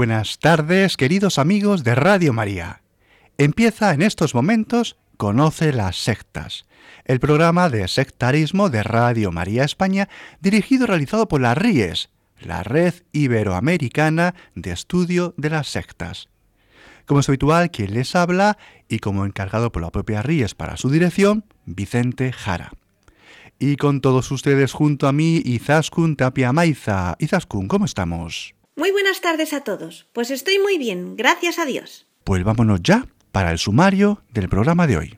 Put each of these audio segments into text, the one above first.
Buenas tardes, queridos amigos de Radio María. Empieza en estos momentos Conoce las sectas, el programa de sectarismo de Radio María España, dirigido y realizado por la RIES, la Red Iberoamericana de Estudio de las Sectas. Como es habitual, quien les habla y como encargado por la propia RIES para su dirección, Vicente Jara. Y con todos ustedes junto a mí, Izaskun Tapia Maiza. Izaskun, ¿cómo estamos? Muy buenas tardes a todos. Pues estoy muy bien, gracias a Dios. Pues vámonos ya para el sumario del programa de hoy.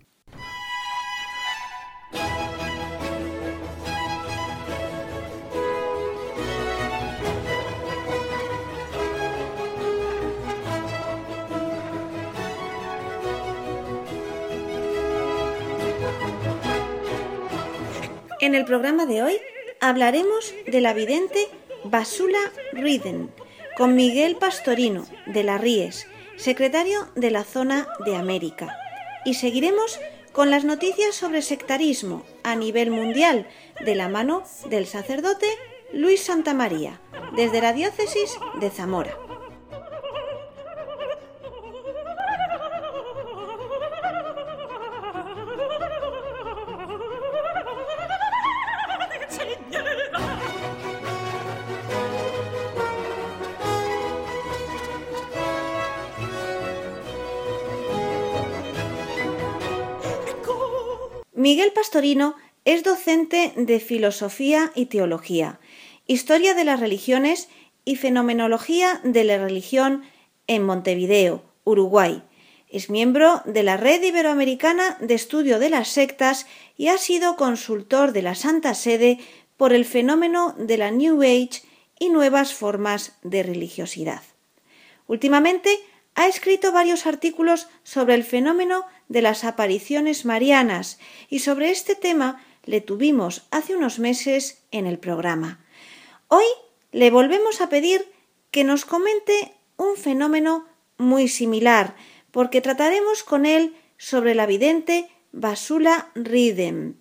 En el programa de hoy hablaremos de la vidente Basula Riden, con Miguel Pastorino, de la Ries, secretario de la Zona de América. Y seguiremos con las noticias sobre sectarismo a nivel mundial, de la mano del sacerdote Luis Santamaría, desde la diócesis de Zamora. Miguel Pastorino es docente de Filosofía y Teología, Historia de las Religiones y Fenomenología de la Religión en Montevideo, Uruguay. Es miembro de la Red Iberoamericana de Estudio de las Sectas y ha sido consultor de la Santa Sede por el fenómeno de la New Age y nuevas formas de religiosidad. Últimamente ha escrito varios artículos sobre el fenómeno de las apariciones marianas y sobre este tema le tuvimos hace unos meses en el programa. Hoy le volvemos a pedir que nos comente un fenómeno muy similar, porque trataremos con él sobre la vidente Basula Ridem,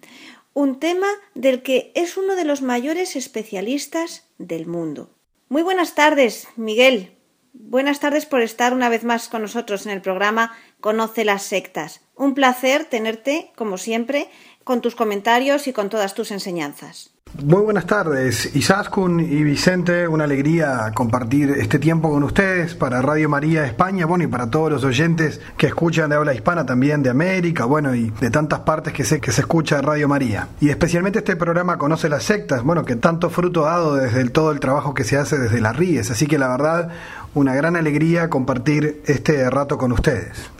un tema del que es uno de los mayores especialistas del mundo. Muy buenas tardes, Miguel. Buenas tardes por estar una vez más con nosotros en el programa Conoce las sectas. Un placer tenerte, como siempre, con tus comentarios y con todas tus enseñanzas. Muy buenas tardes, Isaskun y Vicente, una alegría compartir este tiempo con ustedes para Radio María España, bueno, y para todos los oyentes que escuchan de habla hispana también de América, bueno, y de tantas partes que sé que se escucha Radio María. Y especialmente este programa Conoce las sectas, bueno, que tanto fruto ha dado desde todo el trabajo que se hace desde las RIES, así que la verdad, una gran alegría compartir este rato con ustedes.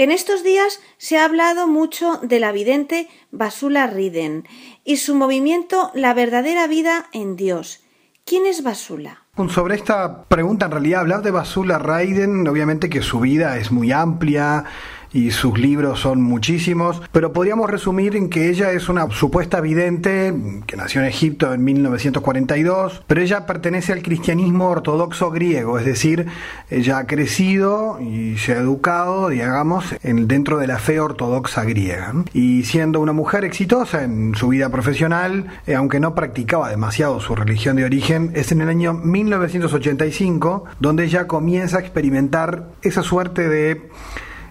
En estos días se ha hablado mucho de la vidente Basula Riden y su movimiento La verdadera vida en Dios. ¿Quién es Basula? Sobre esta pregunta, en realidad, hablar de Basula Riden, obviamente que su vida es muy amplia, y sus libros son muchísimos, pero podríamos resumir en que ella es una supuesta vidente que nació en Egipto en 1942, pero ella pertenece al cristianismo ortodoxo griego, es decir, ella ha crecido y se ha educado, digamos, en, dentro de la fe ortodoxa griega. Y siendo una mujer exitosa en su vida profesional, eh, aunque no practicaba demasiado su religión de origen, es en el año 1985 donde ella comienza a experimentar esa suerte de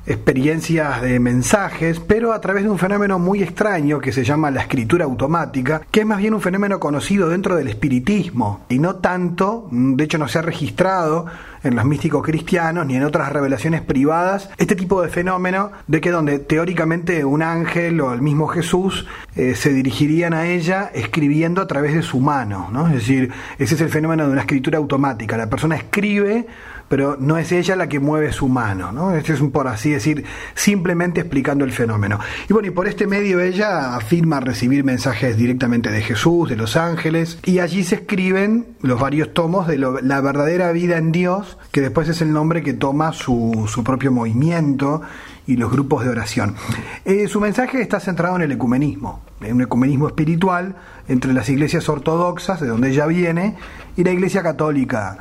experiencias de mensajes, pero a través de un fenómeno muy extraño que se llama la escritura automática, que es más bien un fenómeno conocido dentro del espiritismo y no tanto, de hecho no se ha registrado en los místicos cristianos ni en otras revelaciones privadas este tipo de fenómeno de que donde teóricamente un ángel o el mismo Jesús eh, se dirigirían a ella escribiendo a través de su mano, ¿no? Es decir, ese es el fenómeno de una escritura automática. La persona escribe pero no es ella la que mueve su mano, ¿no? Este es un, por así decir, simplemente explicando el fenómeno. Y bueno, y por este medio ella afirma recibir mensajes directamente de Jesús, de los ángeles, y allí se escriben los varios tomos de la verdadera vida en Dios, que después es el nombre que toma su, su propio movimiento y los grupos de oración. Eh, su mensaje está centrado en el ecumenismo, en un ecumenismo espiritual entre las iglesias ortodoxas, de donde ella viene, y la iglesia católica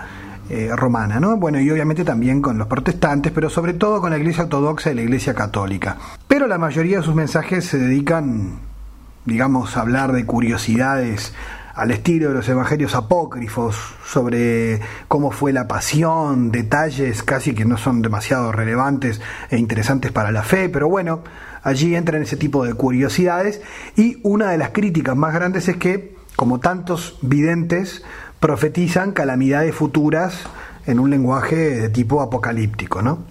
eh, romana, ¿no? Bueno, y obviamente también con los protestantes, pero sobre todo con la iglesia ortodoxa y la iglesia católica. Pero la mayoría de sus mensajes se dedican, digamos, a hablar de curiosidades al estilo de los evangelios apócrifos sobre cómo fue la pasión, detalles casi que no son demasiado relevantes e interesantes para la fe, pero bueno, allí entran ese tipo de curiosidades y una de las críticas más grandes es que, como tantos videntes, profetizan calamidades futuras en un lenguaje de tipo apocalíptico, ¿no?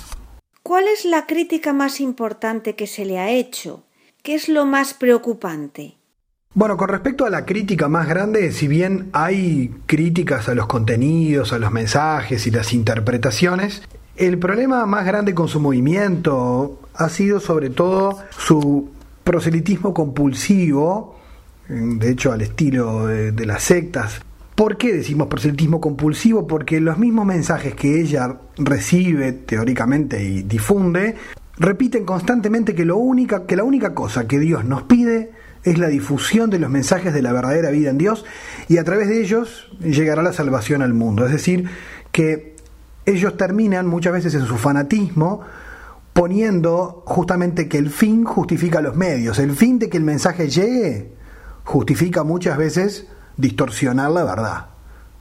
¿Cuál es la crítica más importante que se le ha hecho? ¿Qué es lo más preocupante? Bueno, con respecto a la crítica más grande, si bien hay críticas a los contenidos, a los mensajes y las interpretaciones, el problema más grande con su movimiento ha sido sobre todo su proselitismo compulsivo, de hecho al estilo de, de las sectas, ¿Por qué decimos proselitismo compulsivo? Porque los mismos mensajes que ella recibe teóricamente y difunde repiten constantemente que, lo única, que la única cosa que Dios nos pide es la difusión de los mensajes de la verdadera vida en Dios y a través de ellos llegará la salvación al mundo. Es decir, que ellos terminan muchas veces en su fanatismo poniendo justamente que el fin justifica los medios. El fin de que el mensaje llegue justifica muchas veces distorsionar la verdad.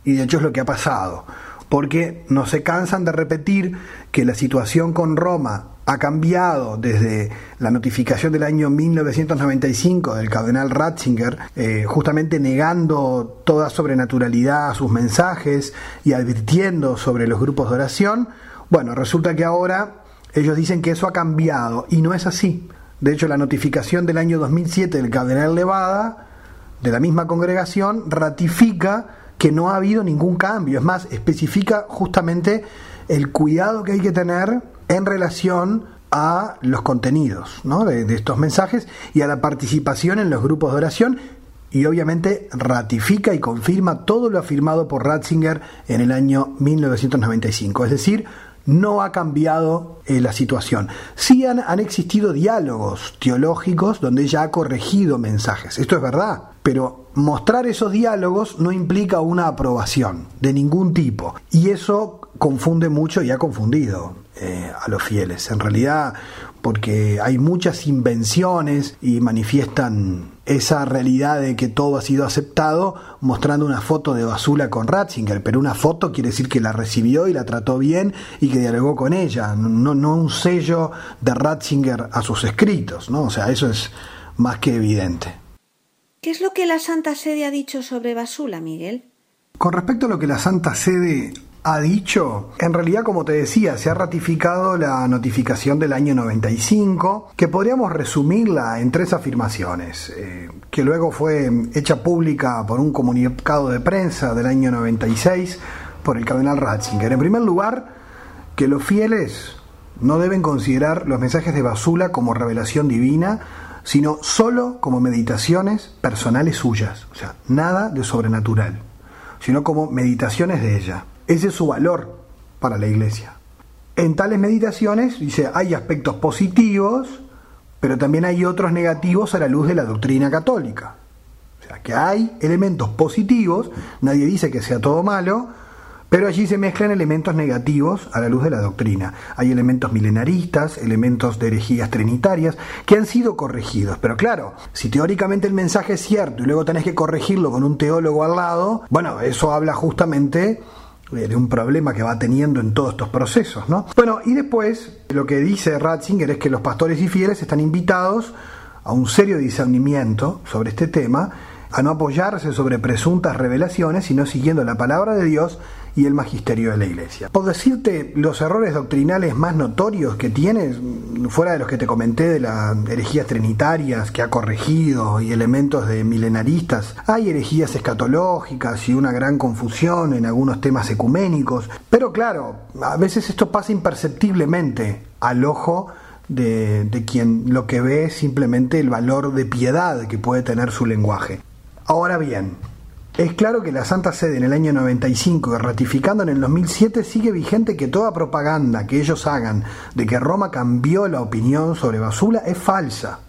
Y de hecho es lo que ha pasado, porque no se cansan de repetir que la situación con Roma ha cambiado desde la notificación del año 1995 del cardenal Ratzinger, eh, justamente negando toda sobrenaturalidad a sus mensajes y advirtiendo sobre los grupos de oración. Bueno, resulta que ahora ellos dicen que eso ha cambiado y no es así. De hecho, la notificación del año 2007 del cardenal Levada de la misma congregación ratifica que no ha habido ningún cambio. Es más, especifica justamente el cuidado que hay que tener en relación a los contenidos de, de, estos mensajes y a la participación en los grupos de oración y obviamente ratifica y confirma todo lo afirmado por Ratzinger en el año 1995. Es decir, no ha cambiado eh, la situación. Sí han, existido diálogos teológicos donde ella ha corregido mensajes. Esto es verdad, pero mostrar esos diálogos no implica una aprobación de ningún tipo. Y eso confunde mucho y ha confundido eh, a los fieles. En realidad, porque hay muchas invenciones y manifiestan esa realidad de que todo ha sido aceptado mostrando una foto de Basula con Ratzinger, pero una foto quiere decir que la recibió y la trató bien y que dialogó con ella, no, no un sello de Ratzinger a sus escritos, ¿no? O sea, eso es más que evidente. ¿Qué es lo que la Santa Sede ha dicho sobre Basula, Miguel? Con respecto a lo que la Santa Sede ha dicho, en realidad como te decía, se ha ratificado la notificación del año 95, que podríamos resumirla en tres afirmaciones, eh, que luego fue hecha pública por un comunicado de prensa del año 96 por el cardenal Ratzinger. En primer lugar, que los fieles no deben considerar los mensajes de Basula como revelación divina, sino solo como meditaciones personales suyas, o sea, nada de sobrenatural, sino como meditaciones de ella. Ese es su valor para la iglesia. En tales meditaciones, dice, hay aspectos positivos, pero también hay otros negativos a la luz de la doctrina católica. O sea, que hay elementos positivos, nadie dice que sea todo malo, pero allí se mezclan elementos negativos a la luz de la doctrina. Hay elementos milenaristas, elementos de herejías trinitarias, que han sido corregidos. Pero claro, si teóricamente el mensaje es cierto y luego tenés que corregirlo con un teólogo al lado, bueno, eso habla justamente de un problema que va teniendo en todos estos procesos, ¿no? Bueno, y después lo que dice Ratzinger es que los pastores y fieles están invitados a un serio discernimiento sobre este tema, a no apoyarse sobre presuntas revelaciones, sino siguiendo la palabra de Dios y el magisterio de la Iglesia. Por decirte los errores doctrinales más notorios que tiene, fuera de los que te comenté de las herejías trinitarias que ha corregido y elementos de milenaristas, hay herejías escatológicas y una gran confusión en algunos temas ecuménicos, pero claro, a veces esto pasa imperceptiblemente al ojo de, de, quien lo que ve es simplemente el valor de piedad que puede tener su lenguaje. Ahora bien, es claro que la Santa Sede en el año 95 ratificando en el 2007 sigue vigente que toda propaganda que ellos hagan de que Roma cambió la opinión sobre Basula es falsa.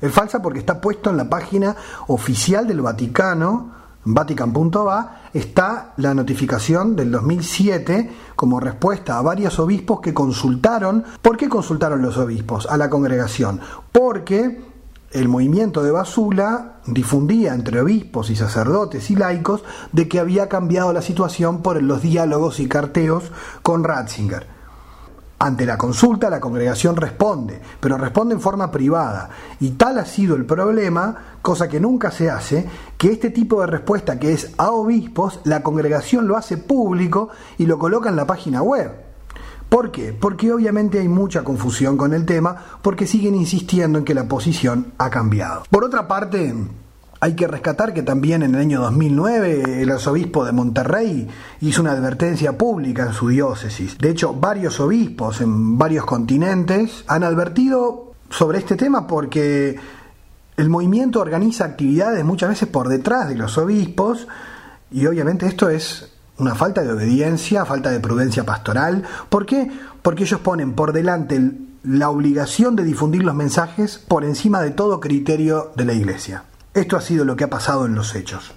Es falsa porque está puesto en la página oficial del Vaticano, vatican.va, está la notificación del 2007 como respuesta a varios obispos que consultaron. ¿Por qué consultaron los obispos a la congregación? Porque el movimiento de Basula difundía entre obispos y sacerdotes y laicos de que había cambiado la situación por los diálogos y carteos con Ratzinger. Ante la consulta la congregación responde, pero responde en forma privada. Y tal ha sido el problema, cosa que nunca se hace, que este tipo de respuesta que es a obispos, la congregación lo hace público y lo coloca en la página web. ¿Por qué? Porque obviamente hay mucha confusión con el tema, porque siguen insistiendo en que la posición ha cambiado. Por otra parte, hay que rescatar que también en el año 2009 el arzobispo de Monterrey hizo una advertencia pública en su diócesis. De hecho, varios obispos en varios continentes han advertido sobre este tema porque el movimiento organiza actividades muchas veces por detrás de los obispos y obviamente esto es una falta de obediencia, falta de prudencia pastoral. ¿Por qué? Porque ellos ponen por delante la obligación de difundir los mensajes por encima de todo criterio de la Iglesia. Esto ha sido lo que ha pasado en los hechos,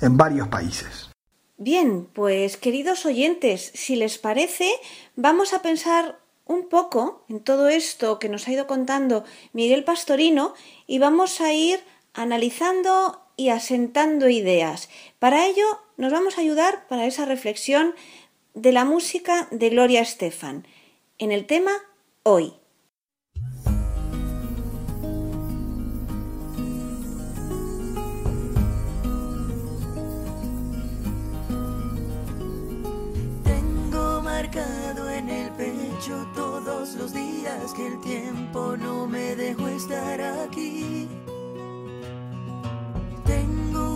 en varios países. Bien, pues queridos oyentes, si les parece, vamos a pensar un poco en todo esto que nos ha ido contando Miguel Pastorino y vamos a ir analizando y asentando ideas. Para ello nos vamos a ayudar para esa reflexión de la música de Gloria Estefan en el tema Hoy. Tengo marcado en el pecho todos los días que el tiempo no me dejó estar aquí.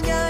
Que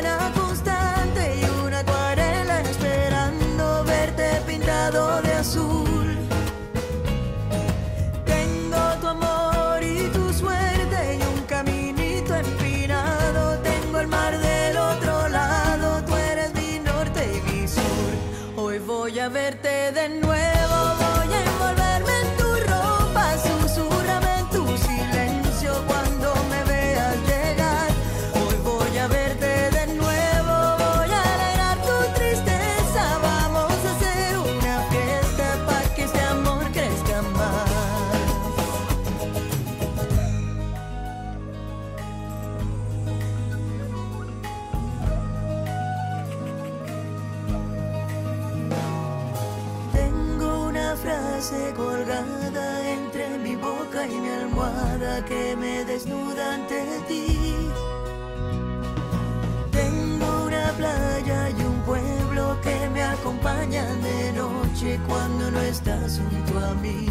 me acompañan de noche cuando no estás junto a mí.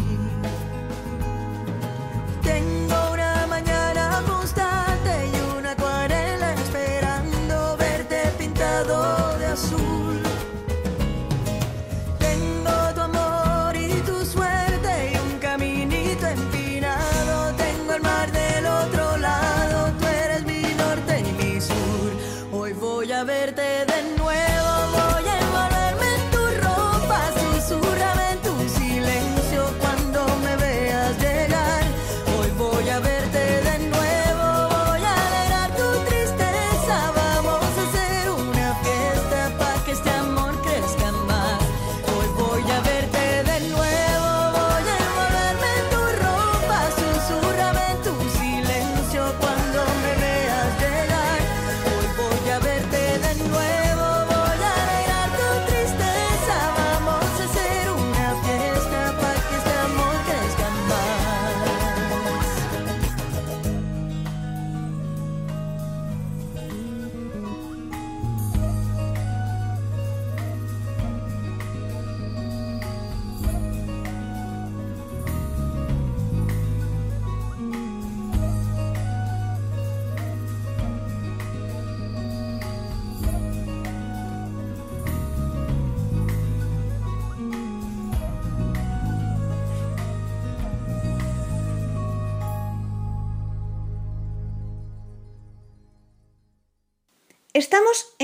Tengo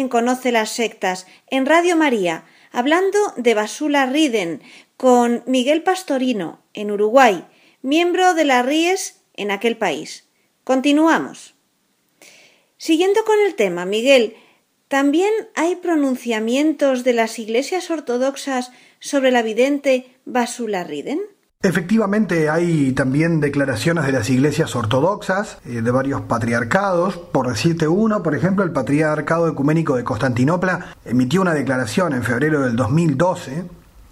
Conoce las Sectas, en Radio María, hablando de Basula Riden, con Miguel Pastorino, en Uruguay, miembro de la RIES en aquel país. Continuamos. Siguiendo con el tema, Miguel, ¿también hay pronunciamientos de las iglesias ortodoxas sobre la vidente Basula Riden? Efectivamente hay también declaraciones de las iglesias ortodoxas, eh, de varios patriarcados. Por decirte uno, por ejemplo, el Patriarcado Ecuménico de Constantinopla emitió una declaración en febrero del 2012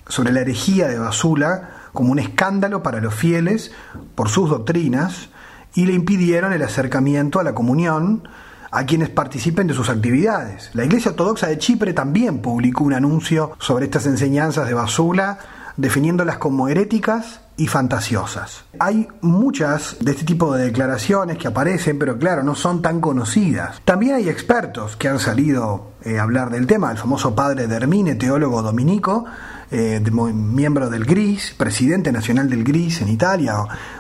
sobre la herejía de Basula como un escándalo para los fieles por sus doctrinas y le impidieron el acercamiento a la comunión a quienes participen de sus actividades. La Iglesia Ortodoxa de Chipre también publicó un anuncio sobre estas enseñanzas de Basula definiéndolas como heréticas y fantasiosas. Hay muchas de este tipo de declaraciones que aparecen, pero claro, no son tan conocidas. También hay expertos que han salido eh, a hablar del tema, el famoso padre de teólogo dominico, eh, miembro del GRIS, presidente nacional del GRIS en Italia,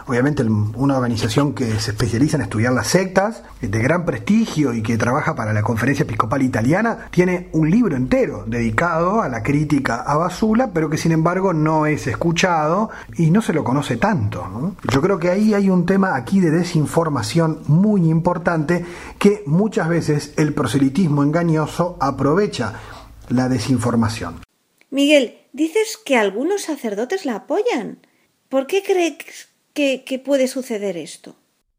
obviamente una organización que se especializa en estudiar las sectas, de gran prestigio y que trabaja para la Conferencia Episcopal Italiana, tiene un libro entero dedicado a la crítica a Basula, pero que sin embargo no es escuchado y no se lo conoce tanto. Yo creo que ahí hay un tema aquí de desinformación muy importante que muchas veces el proselitismo engañoso aprovecha la desinformación. Miguel, dices que algunos sacerdotes la apoyan. ¿Por qué crees que, puede suceder esto?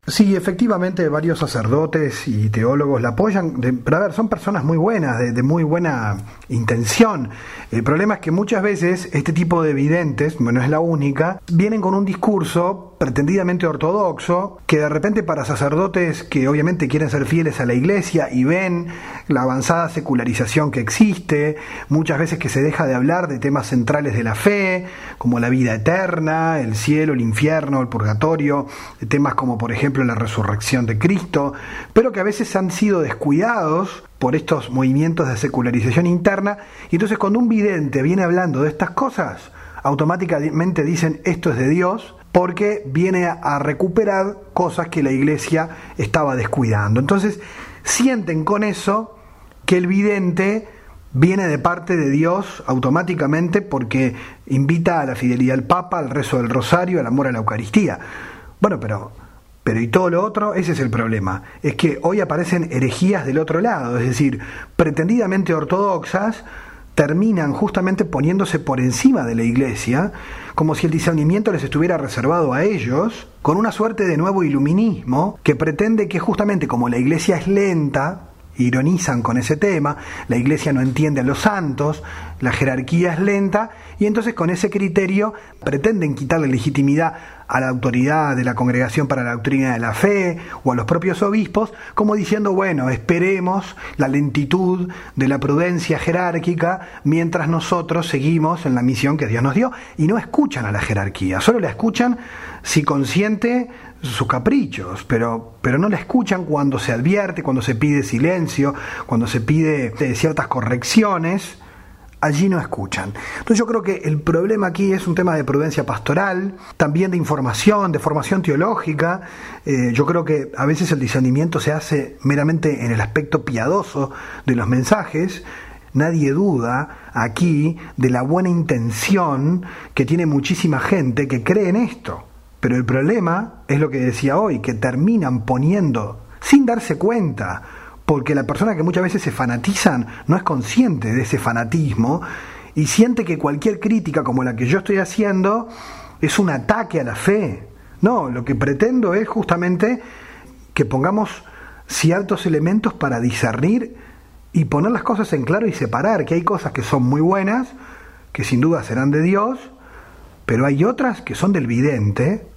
Sí, efectivamente, varios sacerdotes y teólogos la apoyan, pero a ver, son personas muy buenas, de, muy buena intención. El problema es que muchas veces este tipo de videntes, bueno, es la única, vienen con un discurso pretendidamente ortodoxo, que de repente para sacerdotes que obviamente quieren ser fieles a la iglesia y ven la avanzada secularización que existe, muchas veces que se deja de hablar de temas centrales de la fe, como la vida eterna, el cielo, el infierno, el purgatorio, temas como por ejemplo la resurrección de Cristo, pero que a veces han sido descuidados por estos movimientos de secularización interna, y entonces cuando un vidente viene hablando de estas cosas, automáticamente dicen esto es de Dios, porque viene a recuperar cosas que la iglesia estaba descuidando. Entonces sienten con eso que el vidente viene de parte de Dios automáticamente porque invita a la fidelidad al Papa, al rezo del rosario, al amor a la Eucaristía. Bueno, pero pero y todo lo otro, ese es el problema. Es que hoy aparecen herejías del otro lado, es decir, pretendidamente ortodoxas, terminan justamente poniéndose por encima de la iglesia, como si el discernimiento les estuviera reservado a ellos, con una suerte de nuevo iluminismo que pretende que justamente como la iglesia es lenta, ironizan con ese tema, la iglesia no entiende a los santos, la jerarquía es lenta, y entonces con ese criterio pretenden quitarle legitimidad a la autoridad de la Congregación para la Doctrina de la Fe o a los propios obispos, como diciendo, bueno, esperemos la lentitud de la prudencia jerárquica mientras nosotros seguimos en la misión que Dios nos dio, y no escuchan a la jerarquía, solo la escuchan si consciente sus caprichos, pero, pero no la escuchan cuando se advierte, cuando se pide silencio, cuando se pide eh, ciertas correcciones, allí no escuchan. Entonces yo creo que el problema aquí es un tema de prudencia pastoral, también de información, de formación teológica. Eh, yo creo que a veces el discernimiento se hace meramente en el aspecto piadoso de los mensajes. Nadie duda aquí de la buena intención que tiene muchísima gente que cree en esto. Pero el problema es lo que decía hoy, que terminan poniendo, sin darse cuenta, porque la persona que muchas veces se fanatizan no es consciente de ese fanatismo y siente que cualquier crítica como la que yo estoy haciendo es un ataque a la fe. No, lo que pretendo es justamente que pongamos ciertos elementos para discernir y poner las cosas en claro y separar que hay cosas que son muy buenas, que sin duda serán de Dios, pero hay otras que son del vidente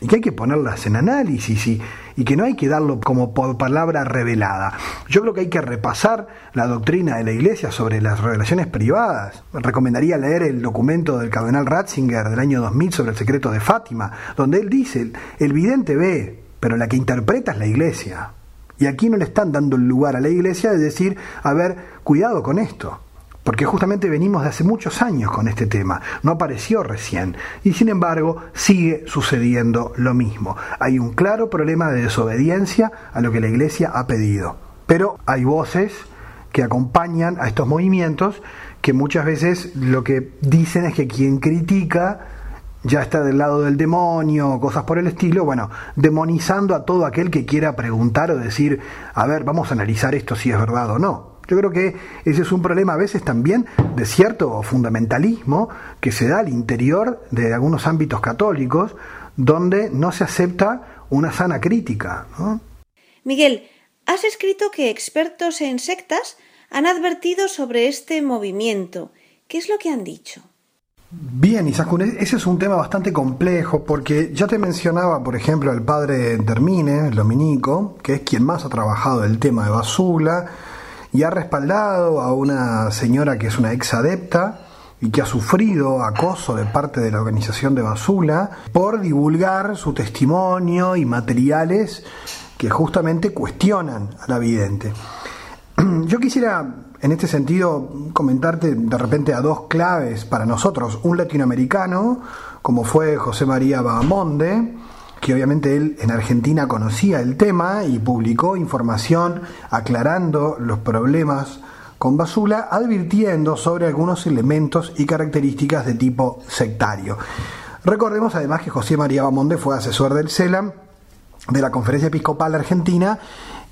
y que hay que ponerlas en análisis y, que no hay que darlo como por palabra revelada. Yo creo que hay que repasar la doctrina de la Iglesia sobre las relaciones privadas. Recomendaría leer el documento del cardenal Ratzinger del año 2000 sobre el secreto de Fátima, donde él dice, el vidente ve, pero la que interpreta es la Iglesia. Y aquí no le están dando el lugar a la Iglesia de decir, a ver, cuidado con esto porque justamente venimos de hace muchos años con este tema, no apareció recién, y sin embargo sigue sucediendo lo mismo. Hay un claro problema de desobediencia a lo que la Iglesia ha pedido, pero hay voces que acompañan a estos movimientos, que muchas veces lo que dicen es que quien critica ya está del lado del demonio cosas por el estilo, bueno, demonizando a todo aquel que quiera preguntar o decir, a ver, vamos a analizar esto si es verdad o no. Yo creo que ese es un problema a veces también de cierto fundamentalismo que se da al interior de algunos ámbitos católicos donde no se acepta una sana crítica. Miguel, has escrito que expertos en sectas han advertido sobre este movimiento. ¿Qué es lo que han dicho? Bien, Isaskun, ese es un tema bastante complejo porque ya te mencionaba, por ejemplo, al padre Termine, el dominico, que es quien más ha trabajado el tema de Basula y ha respaldado a una señora que es una ex adepta y que ha sufrido acoso de parte de la organización de Basula por divulgar su testimonio y materiales que justamente cuestionan a la vidente. Yo quisiera en este sentido comentarte de repente a dos claves para nosotros, un latinoamericano como fue José María Bahamonde, que obviamente él en Argentina conocía el tema y publicó información aclarando los problemas con Basula, advirtiendo sobre algunos elementos y características de tipo sectario. Recordemos además que José María Bamonde fue asesor del CELAM, de la Conferencia Episcopal Argentina,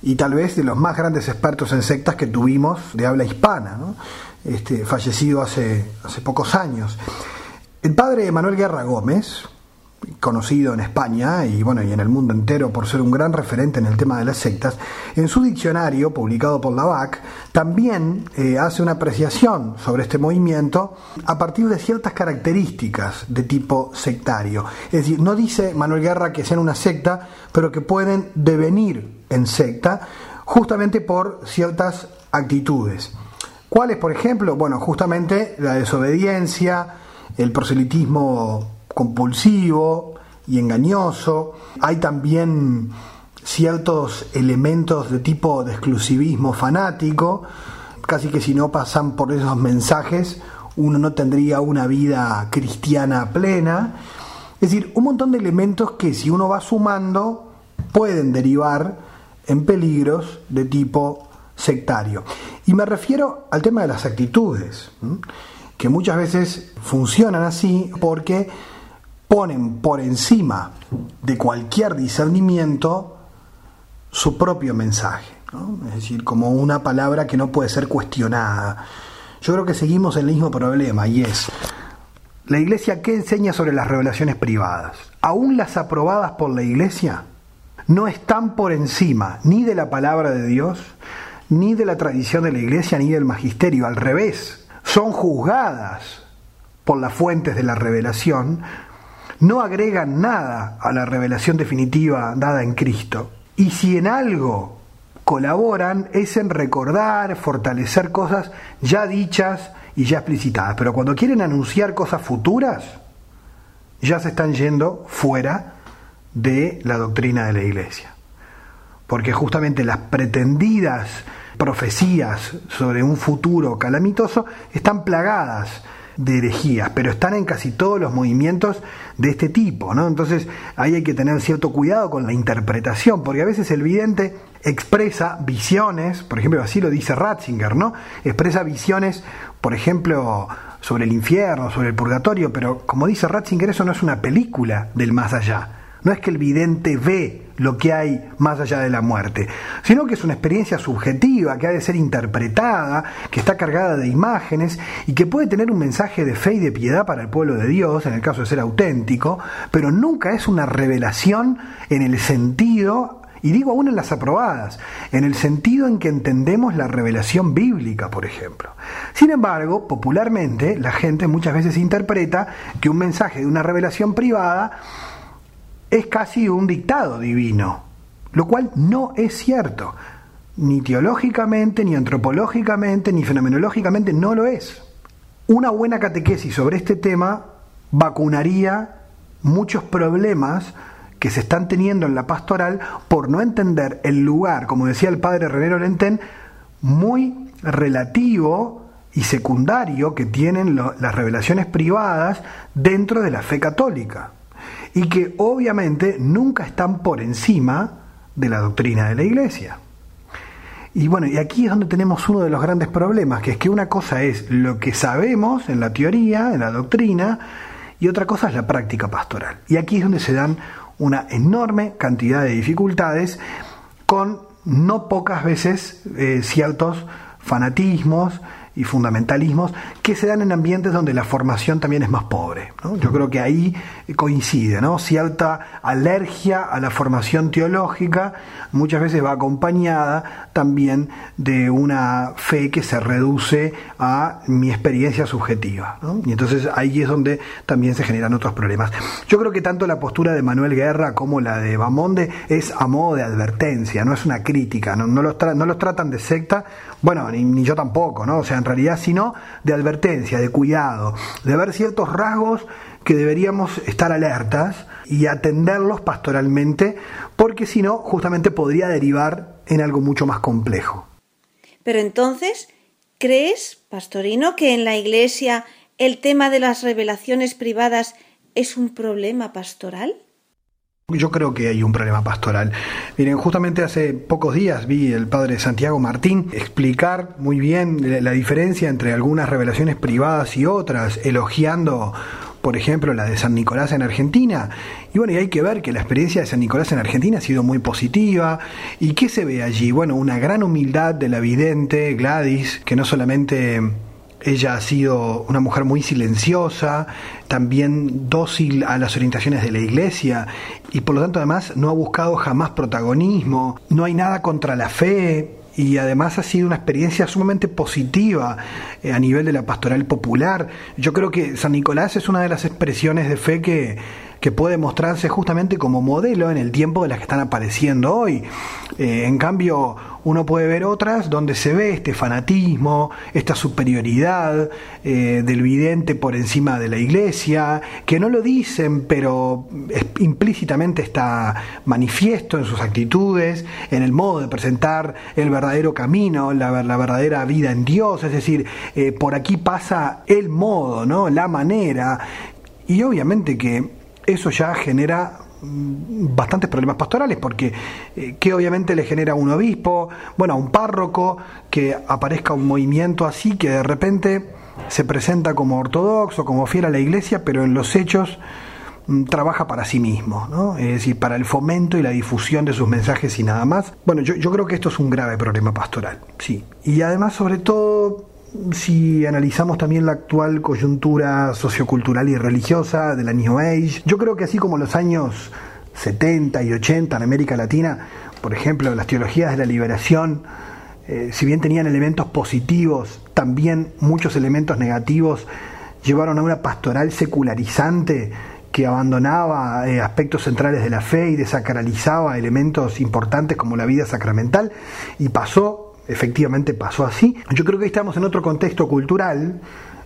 y tal vez de los más grandes expertos en sectas que tuvimos de habla hispana, este, fallecido hace, hace pocos años. El padre Manuel Guerra Gómez, conocido en España y bueno y en el mundo entero por ser un gran referente en el tema de las sectas, en su diccionario publicado por la BAC también eh, hace una apreciación sobre este movimiento a partir de ciertas características de tipo sectario. Es decir, no dice Manuel Guerra que sean una secta, pero que pueden devenir en secta justamente por ciertas actitudes. ¿Cuáles, por ejemplo? Bueno, justamente la desobediencia, el proselitismo compulsivo y engañoso. Hay también ciertos elementos de tipo de exclusivismo fanático, casi que si no pasan por esos mensajes uno no tendría una vida cristiana plena. Es decir, un montón de elementos que si uno va sumando pueden derivar en peligros de tipo sectario. Y me refiero al tema de las actitudes, que muchas veces funcionan así porque ponen por encima de cualquier discernimiento su propio mensaje, es decir, como una palabra que no puede ser cuestionada. Yo creo que seguimos el mismo problema y es, ¿la iglesia qué enseña sobre las revelaciones privadas? Aún las aprobadas por la iglesia no están por encima ni de la palabra de Dios, ni de la tradición de la iglesia, ni del magisterio, al revés, son juzgadas por las fuentes de la revelación no agregan nada a la revelación definitiva dada en Cristo. Y si en algo colaboran es en recordar, fortalecer cosas ya dichas y ya explicitadas. Pero cuando quieren anunciar cosas futuras, ya se están yendo fuera de la doctrina de la Iglesia. Porque justamente las pretendidas profecías sobre un futuro calamitoso están plagadas de herejías, pero están en casi todos los movimientos de este tipo, ¿no? Entonces ahí hay que tener cierto cuidado con la interpretación, porque a veces el vidente expresa visiones, por ejemplo, así lo dice Ratzinger, ¿no? Expresa visiones, por ejemplo, sobre el infierno, sobre el purgatorio, pero como dice Ratzinger, eso no es una película del más allá. No es que el vidente ve lo que hay más allá de la muerte, sino que es una experiencia subjetiva que ha de ser interpretada, que está cargada de imágenes y que puede tener un mensaje de fe y de piedad para el pueblo de Dios, en el caso de ser auténtico, pero nunca es una revelación en el sentido y digo aún en las aprobadas, en el sentido en que entendemos la revelación bíblica, por ejemplo. Sin embargo, popularmente, la gente muchas veces interpreta que un mensaje de una revelación privada es casi un dictado divino, lo cual no es cierto. Ni teológicamente, ni antropológicamente, ni fenomenológicamente no lo es. Una buena catequesis sobre este tema vacunaría muchos problemas que se están teniendo en la pastoral por no entender el lugar, como decía el padre René Lorentén, muy relativo y secundario que tienen las revelaciones privadas dentro de la fe católica y que obviamente nunca están por encima de la doctrina de la Iglesia. Y bueno, y aquí es donde tenemos uno de los grandes problemas, que es que una cosa es lo que sabemos en la teoría, en la doctrina, y otra cosa es la práctica pastoral. Y aquí es donde se dan una enorme cantidad de dificultades con no pocas veces eh, ciertos fanatismos, y fundamentalismos que se dan en ambientes donde la formación también es más pobre. Yo creo que ahí coincide, ¿no? Cierta alergia a la formación teológica muchas veces va acompañada también de una fe que se reduce a mi experiencia subjetiva. Y entonces ahí es donde también se generan otros problemas. Yo creo que tanto la postura de Manuel Guerra como la de Bamonde es a modo de advertencia, no es una crítica, no, no los, no los tratan de secta, bueno, ni, ni yo tampoco, ¿no? O sea, realidad, sino de advertencia, de cuidado, de ver ciertos rasgos que deberíamos estar alertas y atenderlos pastoralmente, porque si no, justamente podría derivar en algo mucho más complejo. Pero entonces, ¿crees, pastorino, que en la Iglesia el tema de las revelaciones privadas es un problema pastoral? Yo creo que hay un problema pastoral. Miren, justamente hace pocos días vi el padre Santiago Martín explicar muy bien la diferencia entre algunas revelaciones privadas y otras, elogiando, por ejemplo, la de San Nicolás en Argentina. Y bueno, y hay que ver que la experiencia de San Nicolás en Argentina ha sido muy positiva. ¿Y qué se ve allí? Bueno, una gran humildad de la vidente Gladys, que no solamente ella ha sido una mujer muy silenciosa, también dócil a las orientaciones de la iglesia y por lo tanto además no ha buscado jamás protagonismo, no hay nada contra la fe y además ha sido una experiencia sumamente positiva eh, a nivel de la pastoral popular. Yo creo que San Nicolás es una de las expresiones de fe que que puede mostrarse justamente como modelo en el tiempo de las que están apareciendo hoy. Eh, en cambio, uno puede ver otras donde se ve este fanatismo, esta superioridad eh, del vidente por encima de la iglesia, que no lo dicen, pero implícitamente está manifiesto en sus actitudes, en el modo de presentar el verdadero camino, la, verdadera vida en Dios, es decir, eh, por aquí pasa el modo, ¿no? la manera, y obviamente que eso ya genera bastantes problemas pastorales, porque eh, que obviamente le genera a un obispo, bueno, a un párroco, que aparezca un movimiento así que de repente se presenta como ortodoxo, como fiel a la iglesia, pero en los hechos mm, trabaja para sí mismo, ¿no? es decir, para el fomento y la difusión de sus mensajes y nada más. Bueno, yo, yo creo que esto es un grave problema pastoral, sí. Y además, sobre todo, si analizamos también la actual coyuntura sociocultural y religiosa de la New Age, yo creo que así como los años 70 y 80 en América Latina, por ejemplo, las teologías de la liberación, eh, si bien tenían elementos positivos, también muchos elementos negativos llevaron a una pastoral secularizante que abandonaba eh, aspectos centrales de la fe y desacralizaba elementos importantes como la vida sacramental y pasó efectivamente pasó así. Yo creo que estamos en otro contexto cultural,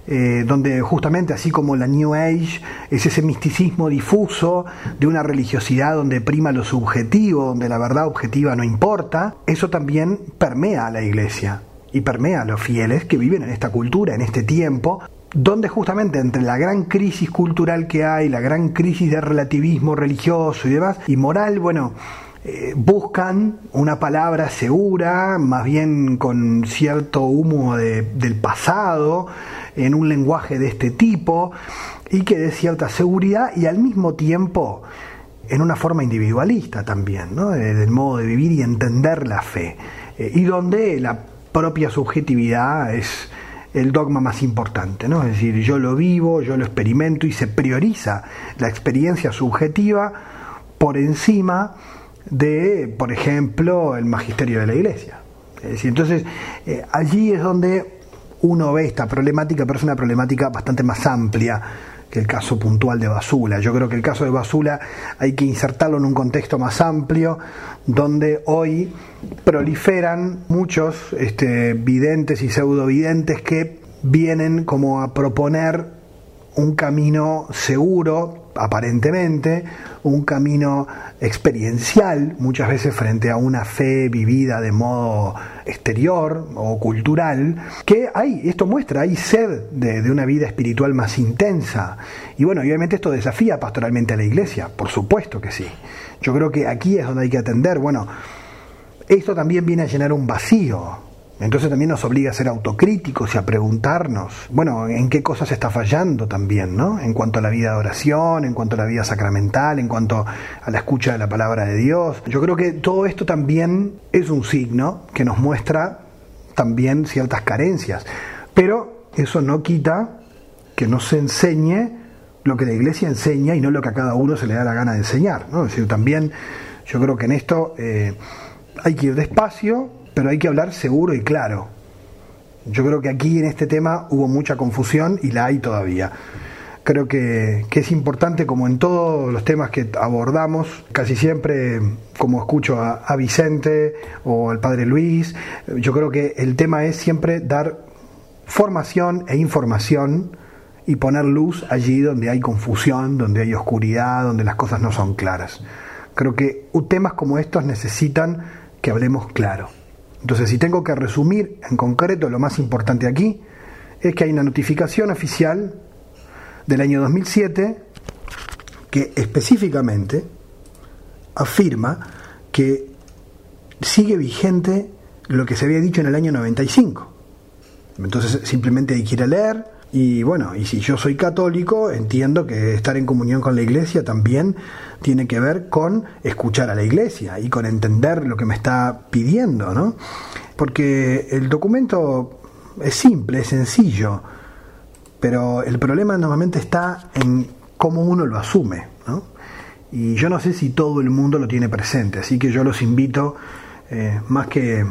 eh, donde justamente así como la New Age es ese misticismo difuso de una religiosidad donde prima lo subjetivo, donde la verdad objetiva no importa, eso también permea a la iglesia y permea a los fieles que viven en esta cultura, en este tiempo, donde justamente entre la gran crisis cultural que hay, la gran crisis de relativismo religioso y demás, y moral, bueno, eh, buscan una palabra segura, más bien con cierto humo del pasado, en un lenguaje de este tipo, y que dé cierta seguridad y al mismo tiempo en una forma individualista también, ¿no? del modo de vivir y entender la fe, eh, y donde la propia subjetividad es el dogma más importante, ¿no? Es decir, yo lo vivo, yo lo experimento y se prioriza la experiencia subjetiva por encima de, por ejemplo, el magisterio de la iglesia. entonces, eh, allí es donde uno ve esta problemática, pero es una problemática bastante más amplia que el caso puntual de Basula. Yo creo que el caso de Basula hay que insertarlo en un contexto más amplio, donde hoy proliferan muchos este, videntes y pseudovidentes que vienen como a proponer un camino seguro, aparentemente, un camino experiencial, muchas veces frente a una fe vivida de modo exterior o cultural, que hay, esto muestra, hay sed de, una vida espiritual más intensa. Y bueno, obviamente esto desafía pastoralmente a la iglesia, por supuesto que sí. Yo creo que aquí es donde hay que atender, bueno, esto también viene a llenar un vacío. Entonces también nos obliga a ser autocríticos y a preguntarnos, bueno, en qué cosas está fallando también, ¿no? En cuanto a la vida de oración, en cuanto a la vida sacramental, en cuanto a la escucha de la palabra de Dios. Yo creo que todo esto también es un signo que nos muestra también ciertas carencias. Pero eso no quita que no se enseñe lo que la iglesia enseña y no lo que a cada uno se le da la gana de enseñar. ¿no? Es decir, también yo creo que en esto eh, hay que ir despacio, pero hay que hablar seguro y claro. Yo creo que aquí en este tema hubo mucha confusión y la hay todavía. Creo que, es importante, como en todos los temas que abordamos, casi siempre, como escucho a, Vicente o al Padre Luis, yo creo que el tema es siempre dar formación e información y poner luz allí donde hay confusión, donde hay oscuridad, donde las cosas no son claras. Creo que temas como estos necesitan que hablemos claro. Entonces, si tengo que resumir en concreto lo más importante aquí, es que hay una notificación oficial del año 2007 que específicamente afirma que sigue vigente lo que se había dicho en el año 95. Entonces simplemente hay que ir a leer y bueno, y si yo soy católico, entiendo que estar en comunión con la iglesia también tiene que ver con escuchar a la iglesia y con entender lo que me está pidiendo, ¿no? Porque el documento es simple, es sencillo, pero el problema normalmente está en cómo uno lo asume, ¿no? Y yo no sé si todo el mundo lo tiene presente, así que yo los invito, eh, más que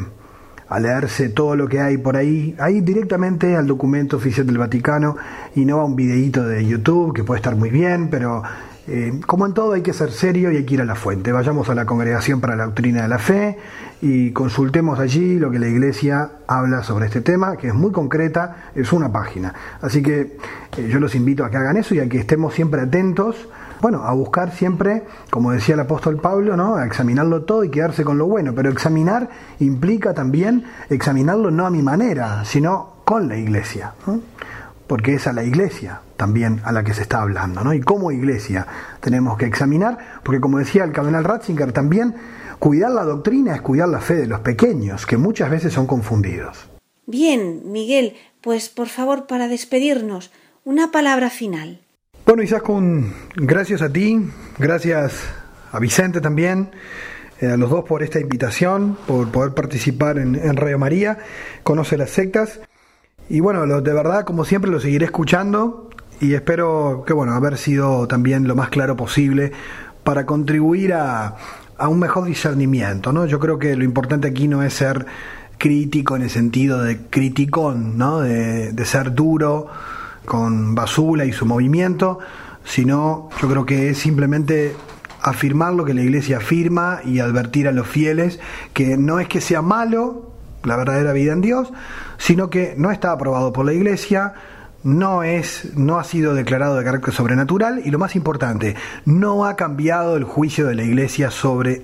a leerse todo lo que hay por ahí, ahí directamente al documento oficial del Vaticano y no a un videíto de YouTube que puede estar muy bien, pero eh, como en todo hay que ser serio y hay que ir a la fuente. Vayamos a la Congregación para la Doctrina de la Fe y consultemos allí lo que la Iglesia habla sobre este tema, que es muy concreta, es una página. Así que eh, yo los invito a que hagan eso y a que estemos siempre atentos bueno, a buscar siempre, como decía el apóstol Pablo, ¿no? a examinarlo todo y quedarse con lo bueno. Pero examinar implica también examinarlo no a mi manera, sino con la iglesia. Porque es a la iglesia también a la que se está hablando. ¿no? Y como iglesia tenemos que examinar, porque como decía el cardenal Ratzinger también, cuidar la doctrina es cuidar la fe de los pequeños, que muchas veces son confundidos. Bien, Miguel, pues por favor, para despedirnos, una palabra final. Bueno, Isaacun, gracias a ti, gracias a Vicente también, eh, a los dos por esta invitación, por poder participar en, Radio María, conoce las sectas. Y bueno, de verdad, como siempre, lo seguiré escuchando y espero que, bueno, haber sido también lo más claro posible para contribuir a, un mejor discernimiento, ¿no? Yo creo que lo importante aquí no es ser crítico en el sentido de criticón, ¿no? De, de ser duro, con Basula y su movimiento, sino yo creo que es simplemente afirmar lo que la iglesia afirma y advertir a los fieles que no es que sea malo la verdadera vida en Dios, sino que no está aprobado por la iglesia, no es no ha sido declarado de carácter sobrenatural y lo más importante, no ha cambiado el juicio de la iglesia sobre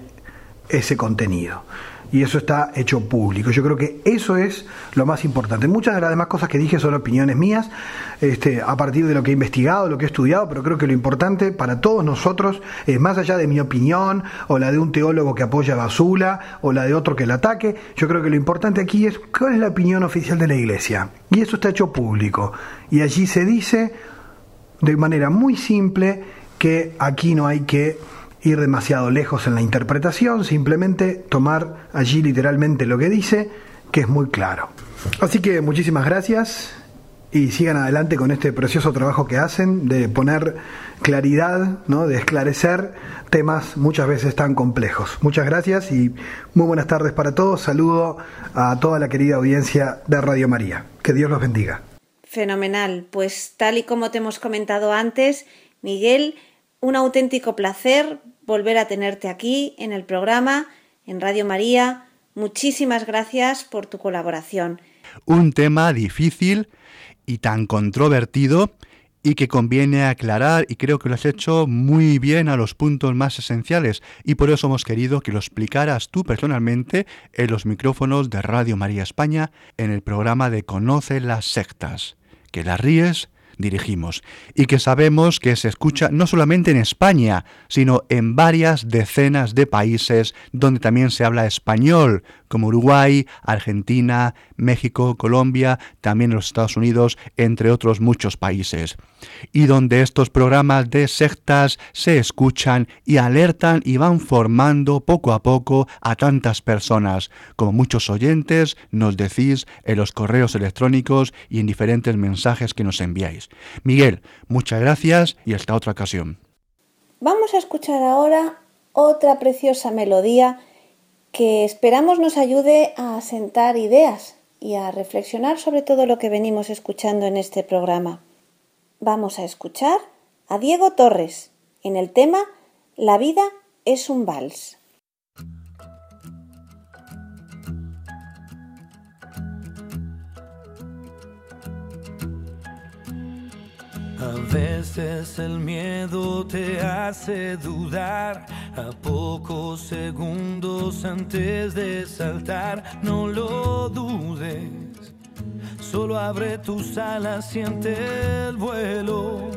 ese contenido y eso está hecho público. Yo creo que eso es lo más importante. Muchas de las demás cosas que dije son opiniones mías, este, a partir de lo que he investigado, lo que he estudiado, pero creo que lo importante para todos nosotros es más allá de mi opinión o la de un teólogo que apoya a Basula o la de otro que la ataque, yo creo que lo importante aquí es cuál es la opinión oficial de la Iglesia. Y eso está hecho público. Y allí se dice de manera muy simple que aquí no hay que ir demasiado lejos en la interpretación, simplemente tomar allí literalmente lo que dice, que es muy claro. Así que muchísimas gracias y sigan adelante con este precioso trabajo que hacen de poner claridad, ¿no? de esclarecer temas muchas veces tan complejos. Muchas gracias y muy buenas tardes para todos. Saludo a toda la querida audiencia de Radio María. Que Dios los bendiga. Fenomenal. Pues tal y como te hemos comentado antes, Miguel, un auténtico placer volver a tenerte aquí en el programa, en Radio María. Muchísimas gracias por tu colaboración. Un tema difícil y tan controvertido y que conviene aclarar y creo que lo has hecho muy bien a los puntos más esenciales y por eso hemos querido que lo explicaras tú personalmente en los micrófonos de Radio María España en el programa de Conoce las sectas. Que las ríes dirigimos y que sabemos que se escucha no solamente en España, sino en varias decenas de países donde también se habla español, como Uruguay, Argentina, México, Colombia, también los Estados Unidos, entre otros muchos países. Y donde estos programas de sectas se escuchan y alertan y van formando poco a poco a tantas personas, como muchos oyentes nos decís en los correos electrónicos y en diferentes mensajes que nos enviáis. Miguel, muchas gracias y hasta otra ocasión. Vamos a escuchar ahora otra preciosa melodía que esperamos nos ayude a asentar ideas y a reflexionar sobre todo lo que venimos escuchando en este programa. Vamos a escuchar a Diego Torres en el tema La vida es un vals. A veces el miedo te hace dudar a pocos segundos antes de saltar. No lo dudes, solo abre tus alas, siente el vuelo.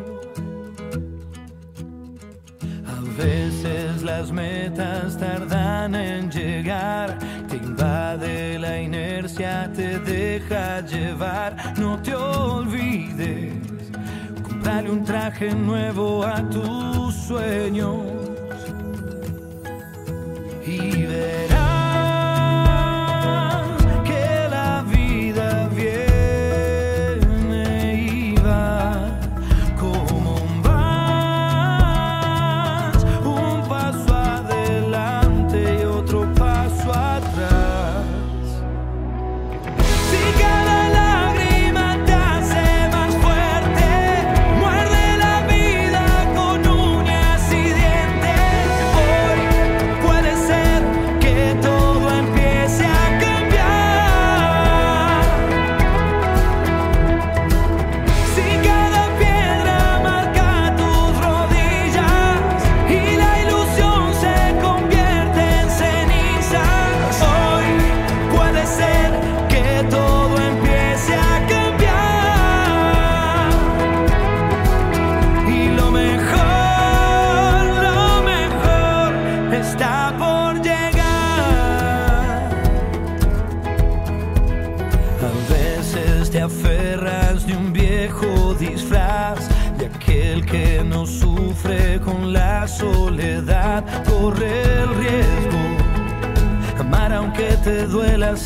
A veces las metas tardan en llegar, te invade la inercia, te deja llevar, no te olvides Dale un traje nuevo a tus sueños y verás.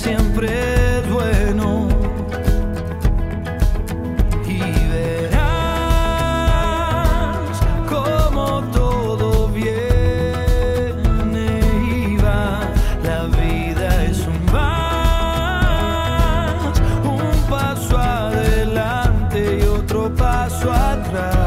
siempre es bueno. Y verás como todo viene y va. La vida es un más, un paso adelante y otro paso atrás.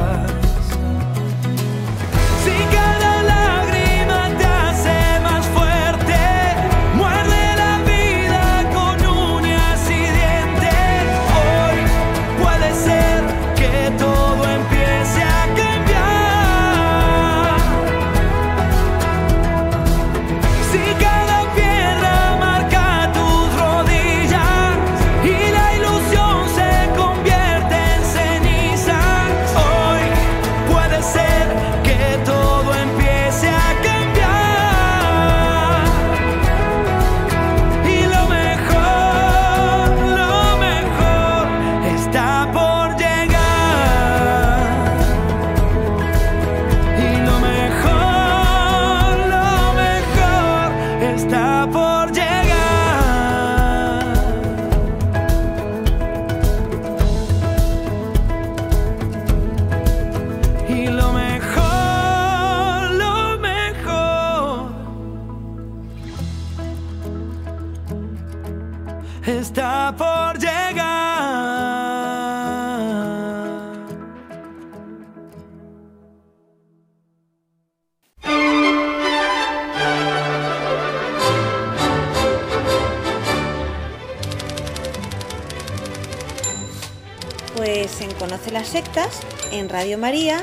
En Radio María,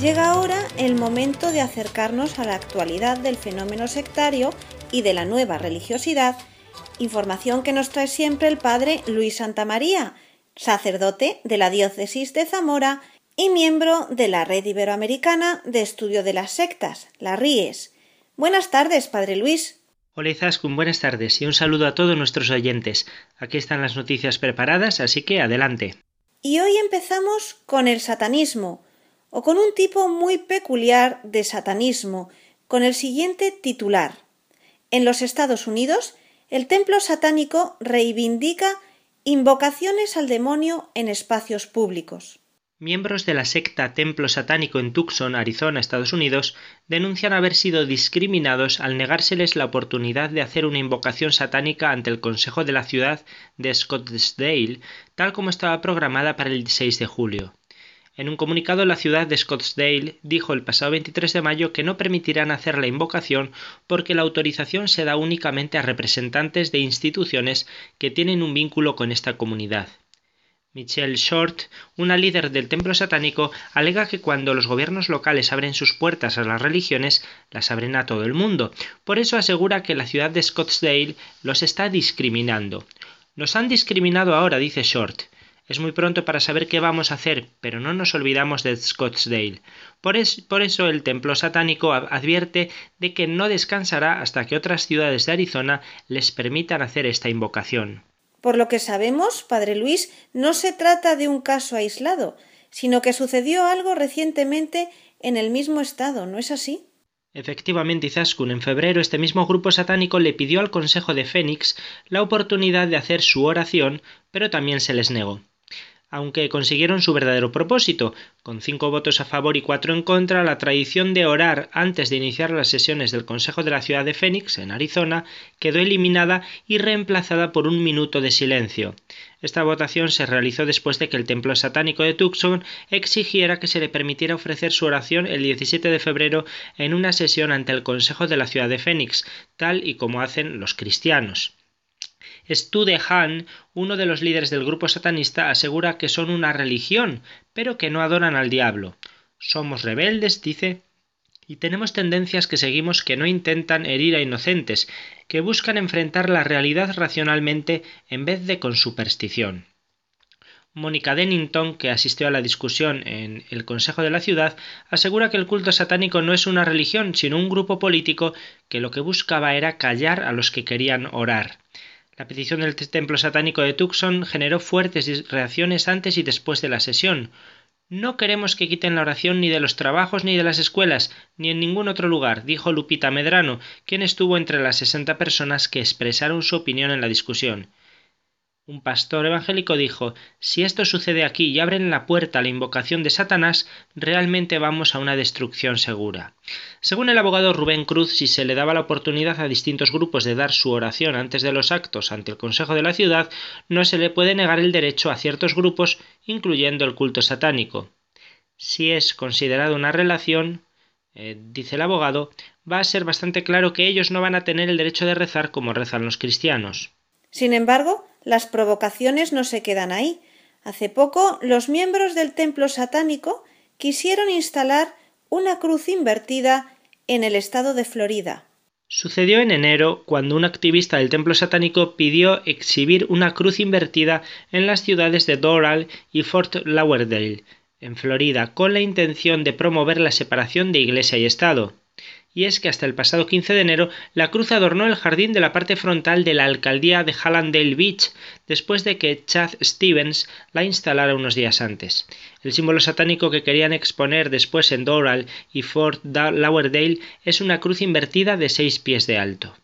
llega ahora el momento de acercarnos a la actualidad del fenómeno sectario y de la nueva religiosidad, información que nos trae siempre el Padre Luis Santa María, sacerdote de la diócesis de Zamora y miembro de la Red Iberoamericana de Estudio de las Sectas, la RIES. Buenas tardes, Padre Luis. Hola Izaskun, buenas tardes y un saludo a todos nuestros oyentes. Aquí están las noticias preparadas, así que adelante. Y hoy empezamos con el satanismo, o con un tipo muy peculiar de satanismo, con el siguiente titular. En los Estados Unidos, el templo satánico reivindica invocaciones al demonio en espacios públicos. Miembros de la secta Templo Satánico en Tucson, Arizona, Estados Unidos, denuncian haber sido discriminados al negárseles la oportunidad de hacer una invocación satánica ante el Consejo de la ciudad de Scottsdale, tal como estaba programada para el 6 de julio. En un comunicado, la ciudad de Scottsdale dijo el pasado 23 de mayo que no permitirán hacer la invocación porque la autorización se da únicamente a representantes de instituciones que tienen un vínculo con esta comunidad. Michelle Short, una líder del templo satánico, alega que cuando los gobiernos locales abren sus puertas a las religiones, las abren a todo el mundo. Por eso asegura que la ciudad de Scottsdale los está discriminando. Nos han discriminado ahora, dice Short. Es muy pronto para saber qué vamos a hacer, pero no nos olvidamos de Scottsdale. Por, por, eso el templo satánico advierte de que no descansará hasta que otras ciudades de Arizona les permitan hacer esta invocación. Por lo que sabemos, Padre Luis, no se trata de un caso aislado, sino que sucedió algo recientemente en el mismo estado, ¿no es así? Efectivamente, Izaskun, en febrero este mismo grupo satánico le pidió al Consejo de Fénix la oportunidad de hacer su oración, pero también se les negó aunque consiguieron su verdadero propósito. Con cinco votos a favor y cuatro en contra, la tradición de orar antes de iniciar las sesiones del Consejo de la Ciudad de Phoenix, en Arizona, quedó eliminada y reemplazada por un minuto de silencio. Esta votación se realizó después de que el templo satánico de Tucson exigiera que se le permitiera ofrecer su oración el 17 de febrero en una sesión ante el Consejo de la Ciudad de Phoenix, tal y como hacen los cristianos. Stude Hahn, uno de los líderes del grupo satanista, asegura que son una religión, pero que no adoran al diablo. Somos rebeldes, dice, y tenemos tendencias que seguimos que no intentan herir a inocentes, que buscan enfrentar la realidad racionalmente en vez de con superstición. Mónica Dennington, que asistió a la discusión en el Consejo de la Ciudad, asegura que el culto satánico no es una religión, sino un grupo político que lo que buscaba era callar a los que querían orar. La petición del templo satánico de Tucson generó fuertes reacciones antes y después de la sesión. No queremos que quiten la oración ni de los trabajos ni de las escuelas, ni en ningún otro lugar, dijo Lupita Medrano, quien estuvo entre las sesenta personas que expresaron su opinión en la discusión. Un pastor evangélico dijo Si esto sucede aquí y abren la puerta a la invocación de Satanás, realmente vamos a una destrucción segura. Según el abogado Rubén Cruz, si se le daba la oportunidad a distintos grupos de dar su oración antes de los actos ante el Consejo de la ciudad, no se le puede negar el derecho a ciertos grupos, incluyendo el culto satánico. Si es considerado una relación, eh, dice el abogado, va a ser bastante claro que ellos no van a tener el derecho de rezar como rezan los cristianos. Sin embargo, las provocaciones no se quedan ahí. Hace poco los miembros del templo satánico quisieron instalar una cruz invertida en el estado de Florida. Sucedió en enero cuando un activista del templo satánico pidió exhibir una cruz invertida en las ciudades de Doral y Fort Lauderdale, en Florida, con la intención de promover la separación de Iglesia y Estado y es que hasta el pasado 15 de enero la cruz adornó el jardín de la parte frontal de la alcaldía de Hallandale Beach, después de que Chad Stevens la instalara unos días antes. El símbolo satánico que querían exponer después en Doral y Fort Lauderdale es una cruz invertida de seis pies de alto.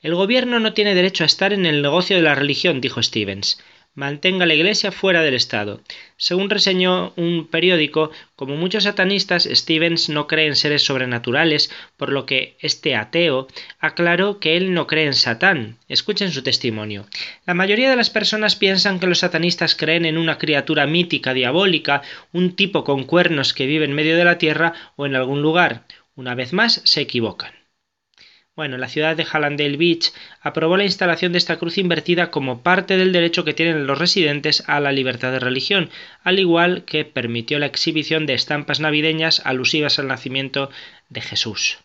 El gobierno no tiene derecho a estar en el negocio de la religión, dijo Stevens mantenga la Iglesia fuera del Estado. Según reseñó un periódico, como muchos satanistas, Stevens no cree en seres sobrenaturales, por lo que este ateo aclaró que él no cree en Satán. Escuchen su testimonio. La mayoría de las personas piensan que los satanistas creen en una criatura mítica diabólica, un tipo con cuernos que vive en medio de la tierra o en algún lugar. Una vez más, se equivocan. Bueno, la ciudad de Hallandale Beach aprobó la instalación de esta cruz invertida como parte del derecho que tienen los residentes a la libertad de religión, al igual que permitió la exhibición de estampas navideñas alusivas al nacimiento de Jesús.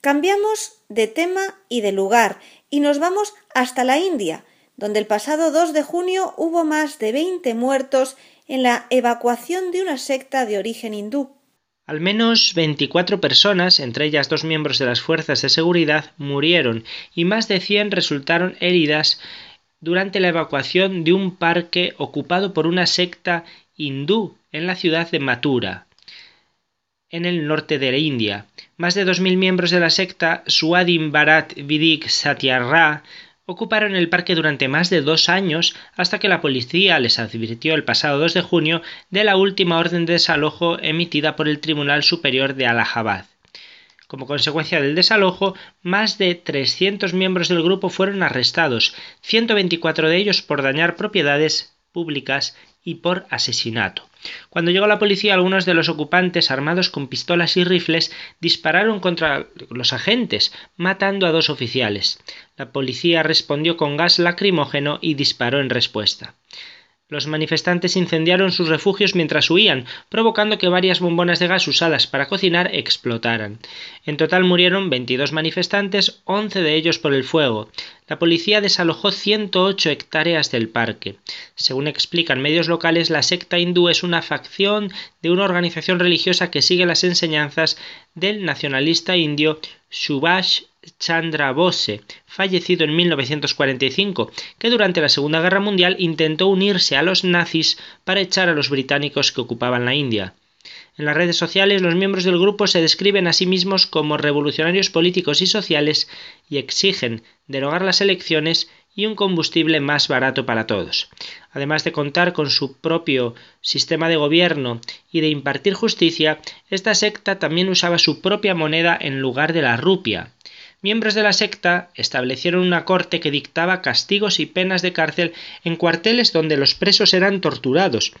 Cambiamos de tema y de lugar y nos vamos hasta la India, donde el pasado 2 de junio hubo más de 20 muertos en la evacuación de una secta de origen hindú. Al menos 24 personas, entre ellas dos miembros de las fuerzas de seguridad, murieron y más de 100 resultaron heridas durante la evacuación de un parque ocupado por una secta hindú en la ciudad de Mathura, en el norte de la India. Más de 2.000 miembros de la secta Swadhin Bharat Vidik Satyarra ocuparon el parque durante más de dos años hasta que la policía les advirtió el pasado 2 de junio de la última orden de desalojo emitida por el Tribunal Superior de Allahabad. Como consecuencia del desalojo, más de 300 miembros del grupo fueron arrestados, 124 de ellos por dañar propiedades públicas y por asesinato. Cuando llegó la policía, algunos de los ocupantes, armados con pistolas y rifles, dispararon contra los agentes, matando a dos oficiales. La policía respondió con gas lacrimógeno y disparó en respuesta. Los manifestantes incendiaron sus refugios mientras huían, provocando que varias bombonas de gas usadas para cocinar explotaran. En total murieron 22 manifestantes, 11 de ellos por el fuego. La policía desalojó 108 hectáreas del parque. Según explican medios locales, la secta hindú es una facción de una organización religiosa que sigue las enseñanzas del nacionalista indio Subhash Chandra Bose, fallecido en 1945, que durante la Segunda Guerra Mundial intentó unirse a los nazis para echar a los británicos que ocupaban la India. En las redes sociales los miembros del grupo se describen a sí mismos como revolucionarios políticos y sociales y exigen derogar las elecciones y un combustible más barato para todos. Además de contar con su propio sistema de gobierno y de impartir justicia, esta secta también usaba su propia moneda en lugar de la rupia, miembros de la secta establecieron una corte que dictaba castigos y penas de cárcel en cuarteles donde los presos eran torturados,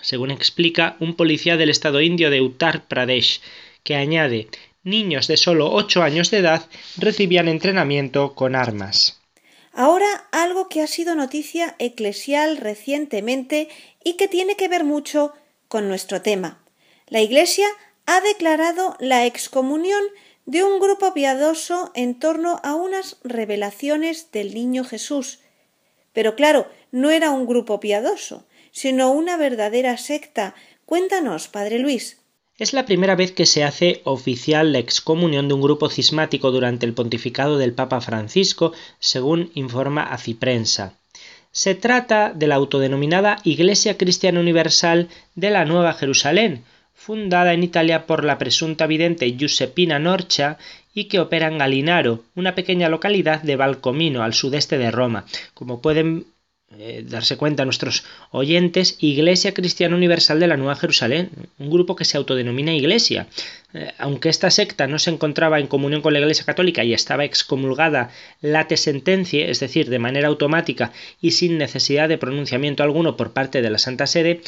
según explica un policía del estado indio de Uttar Pradesh, que añade niños de solo ocho años de edad recibían entrenamiento con armas. Ahora algo que ha sido noticia eclesial recientemente y que tiene que ver mucho con nuestro tema. La Iglesia ha declarado la excomunión de un grupo piadoso en torno a unas revelaciones del niño Jesús. Pero claro, no era un grupo piadoso, sino una verdadera secta. Cuéntanos, Padre Luis. Es la primera vez que se hace oficial la excomunión de un grupo cismático durante el pontificado del Papa Francisco, según informa Aciprensa. Se trata de la autodenominada Iglesia Cristiana Universal de la Nueva Jerusalén, fundada en Italia por la presunta vidente Giuseppina Norcia y que opera en Galinaro, una pequeña localidad de Valcomino, al sudeste de Roma. Como pueden eh, darse cuenta nuestros oyentes, Iglesia Cristiana Universal de la Nueva Jerusalén, un grupo que se autodenomina Iglesia. Eh, aunque esta secta no se encontraba en comunión con la Iglesia Católica y estaba excomulgada late sentencia, es decir, de manera automática y sin necesidad de pronunciamiento alguno por parte de la Santa Sede,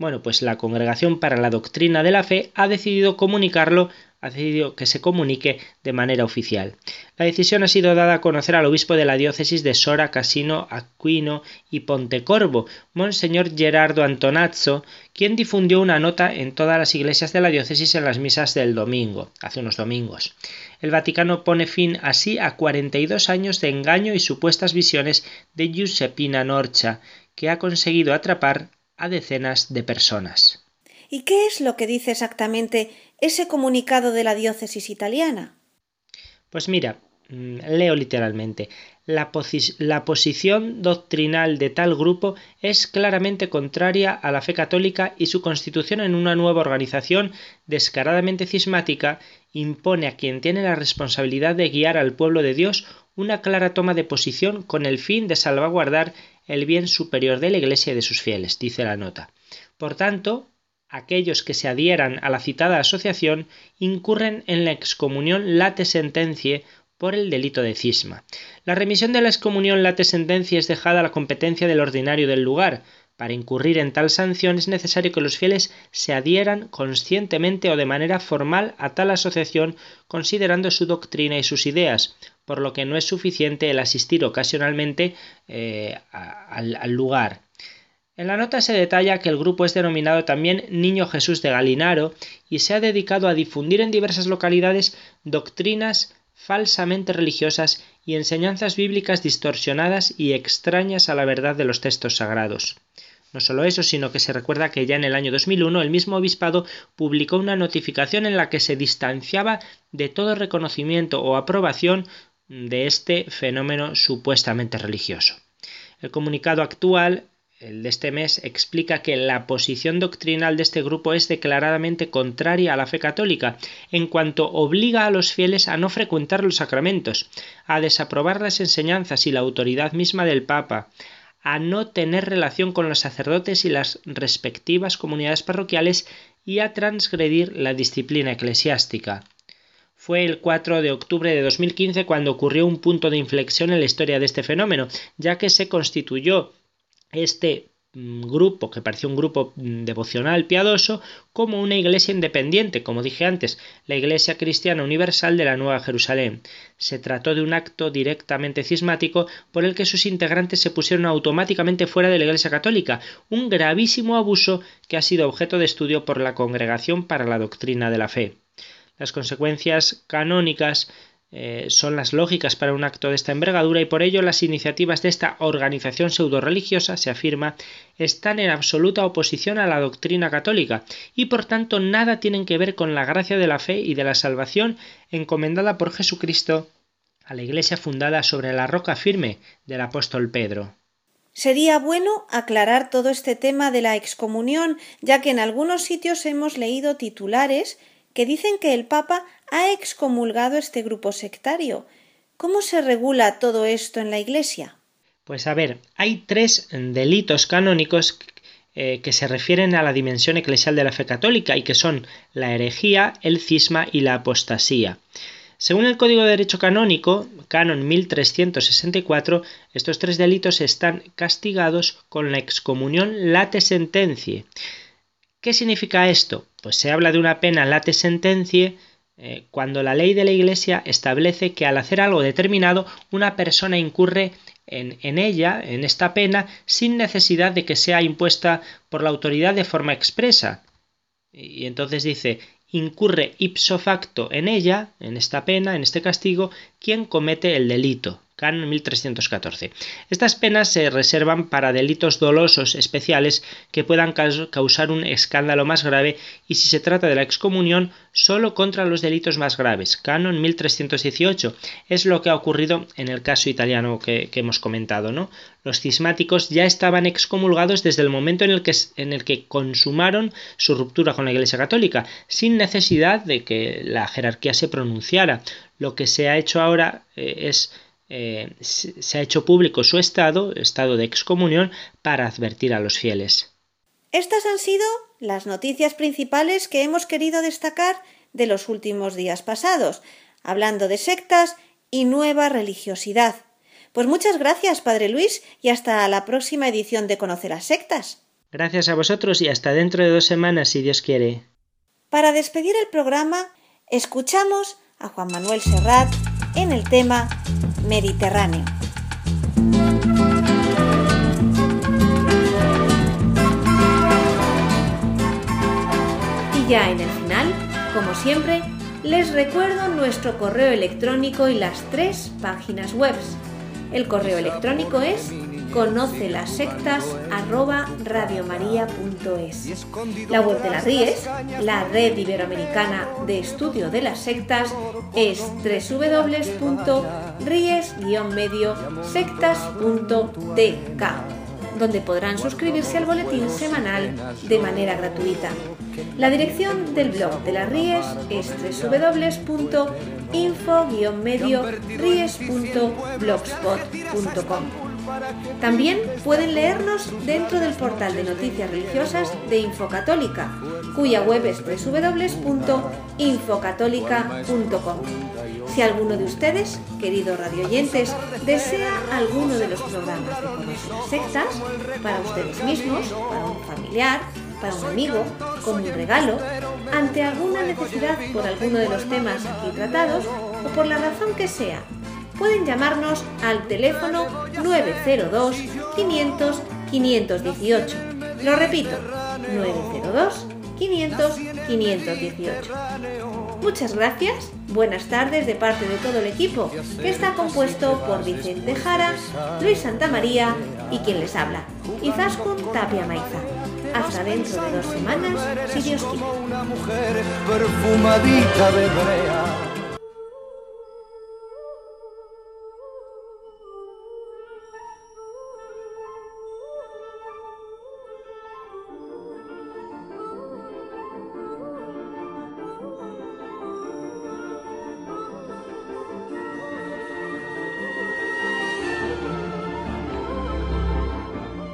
bueno, pues la Congregación para la Doctrina de la Fe ha decidido comunicarlo, ha decidido que se comunique de manera oficial. La decisión ha sido dada a conocer al obispo de la diócesis de Sora, Casino, Aquino y Pontecorvo, Monseñor Gerardo Antonazzo, quien difundió una nota en todas las iglesias de la diócesis en las misas del domingo, hace unos domingos. El Vaticano pone fin así a 42 años de engaño y supuestas visiones de Giuseppina Norcha, que ha conseguido atrapar a decenas de personas. ¿Y qué es lo que dice exactamente ese comunicado de la diócesis italiana? Pues mira, mm, leo literalmente. La, la, posición doctrinal de tal grupo es claramente contraria a la fe católica y su constitución en una nueva organización descaradamente cismática impone a quien tiene la responsabilidad de guiar al pueblo de Dios una clara toma de posición con el fin de salvaguardar el bien superior de la Iglesia y de sus fieles, dice la nota. Por tanto, aquellos que se adhieran a la citada asociación incurren en la excomunión late sentencia por el delito de cisma. La remisión de la excomunión late sentencia es dejada a la competencia del ordinario del lugar. Para incurrir en tal sanción es necesario que los fieles se adhieran conscientemente o de manera formal a tal asociación considerando su doctrina y sus ideas, por lo que no es suficiente el asistir ocasionalmente eh, al, lugar. En la nota se detalla que el grupo es denominado también Niño Jesús de Galinaro y se ha dedicado a difundir en diversas localidades doctrinas falsamente religiosas y enseñanzas bíblicas distorsionadas y extrañas a la verdad de los textos sagrados. No solo eso, sino que se recuerda que ya en el año 2001 el mismo obispado publicó una notificación en la que se distanciaba de todo reconocimiento o aprobación de este fenómeno supuestamente religioso. El comunicado actual, el de este mes, explica que la posición doctrinal de este grupo es declaradamente contraria a la fe católica, en cuanto obliga a los fieles a no frecuentar los sacramentos, a desaprobar las enseñanzas y la autoridad misma del Papa, a no tener relación con los sacerdotes y las respectivas comunidades parroquiales y a transgredir la disciplina eclesiástica. Fue el 4 de octubre de 2015 cuando ocurrió un punto de inflexión en la historia de este fenómeno, ya que se constituyó este Mm, grupo que pareció un grupo mm, devocional piadoso como una iglesia independiente, como dije antes, la Iglesia Cristiana Universal de la Nueva Jerusalén. Se trató de un acto directamente cismático por el que sus integrantes se pusieron automáticamente fuera de la Iglesia Católica, un gravísimo abuso que ha sido objeto de estudio por la Congregación para la Doctrina de la Fe. Las consecuencias canónicas eh, son las lógicas para un acto de esta envergadura y por ello las iniciativas de esta organización pseudo-religiosa, se afirma, están en absoluta oposición a la doctrina católica y por tanto nada tienen que ver con la gracia de la fe y de la salvación encomendada por Jesucristo a la iglesia fundada sobre la roca firme del apóstol Pedro. Sería bueno aclarar todo este tema de la excomunión, ya que en algunos sitios hemos leído titulares que dicen que el Papa ha excomulgado este grupo sectario. ¿Cómo se regula todo esto en la Iglesia? Pues a ver, hay tres delitos canónicos eh, que se refieren a la dimensión eclesial de la fe católica y que son la herejía, el cisma y la apostasía. Según el Código de Derecho Canónico, Canon 1364, estos tres delitos están castigados con la excomunión late sentencia. ¿Qué significa esto? Pues se habla de una pena late sentencia eh, cuando la ley de la Iglesia establece que al hacer algo determinado una persona incurre en, en, ella, en esta pena, sin necesidad de que sea impuesta por la autoridad de forma expresa. Y entonces dice, incurre ipso facto en ella, en esta pena, en este castigo, quien comete el delito. Canon 1314. Estas penas se reservan para delitos dolosos especiales que puedan causar un escándalo más grave y si se trata de la excomunión, solo contra los delitos más graves. Canon 1318 es lo que ha ocurrido en el caso italiano que, hemos comentado. ¿no? Los cismáticos ya estaban excomulgados desde el momento en el, que, en el que consumaron su ruptura con la Iglesia Católica, sin necesidad de que la jerarquía se pronunciara. Lo que se ha hecho ahora eh, es eh, se ha hecho público su estado, estado de excomunión, para advertir a los fieles. Estas han sido las noticias principales que hemos querido destacar de los últimos días pasados, hablando de sectas y nueva religiosidad. Pues muchas gracias, Padre Luis, y hasta la próxima edición de Conocer las Sectas. Gracias a vosotros y hasta dentro de dos semanas, si Dios quiere. Para despedir el programa, escuchamos a Juan Manuel Serrat en el tema Mediterráneo. Y ya en el final, como siempre, les recuerdo nuestro correo electrónico y las tres páginas web. El correo electrónico es conoce las sectas arroba radiomaria.es. La web de las RIES, la red iberoamericana de estudio de las sectas, es www.ries-medio-sectas.tk donde podrán suscribirse al boletín semanal de manera gratuita. La dirección del blog de las RIES es www.info-ries.blogspot.com. También pueden leernos dentro del portal de noticias religiosas de Infocatólica, cuya web es www.infocatólica.com. Si alguno de ustedes, queridos radioyentes, desea alguno de los programas de Conocer Sectas, para ustedes mismos, para un familiar, para un amigo, como un regalo, ante alguna necesidad por alguno de los temas aquí tratados o por la razón que sea, pueden llamarnos al teléfono 902 500 518. Lo repito, 902 500 518. Muchas gracias, buenas tardes de parte de todo el equipo, que está compuesto por Vicente Jara, Luis Santamaría y quien les habla, Izaskun Tapia Maiza. Hasta dentro de dos semanas, si Dios quiere.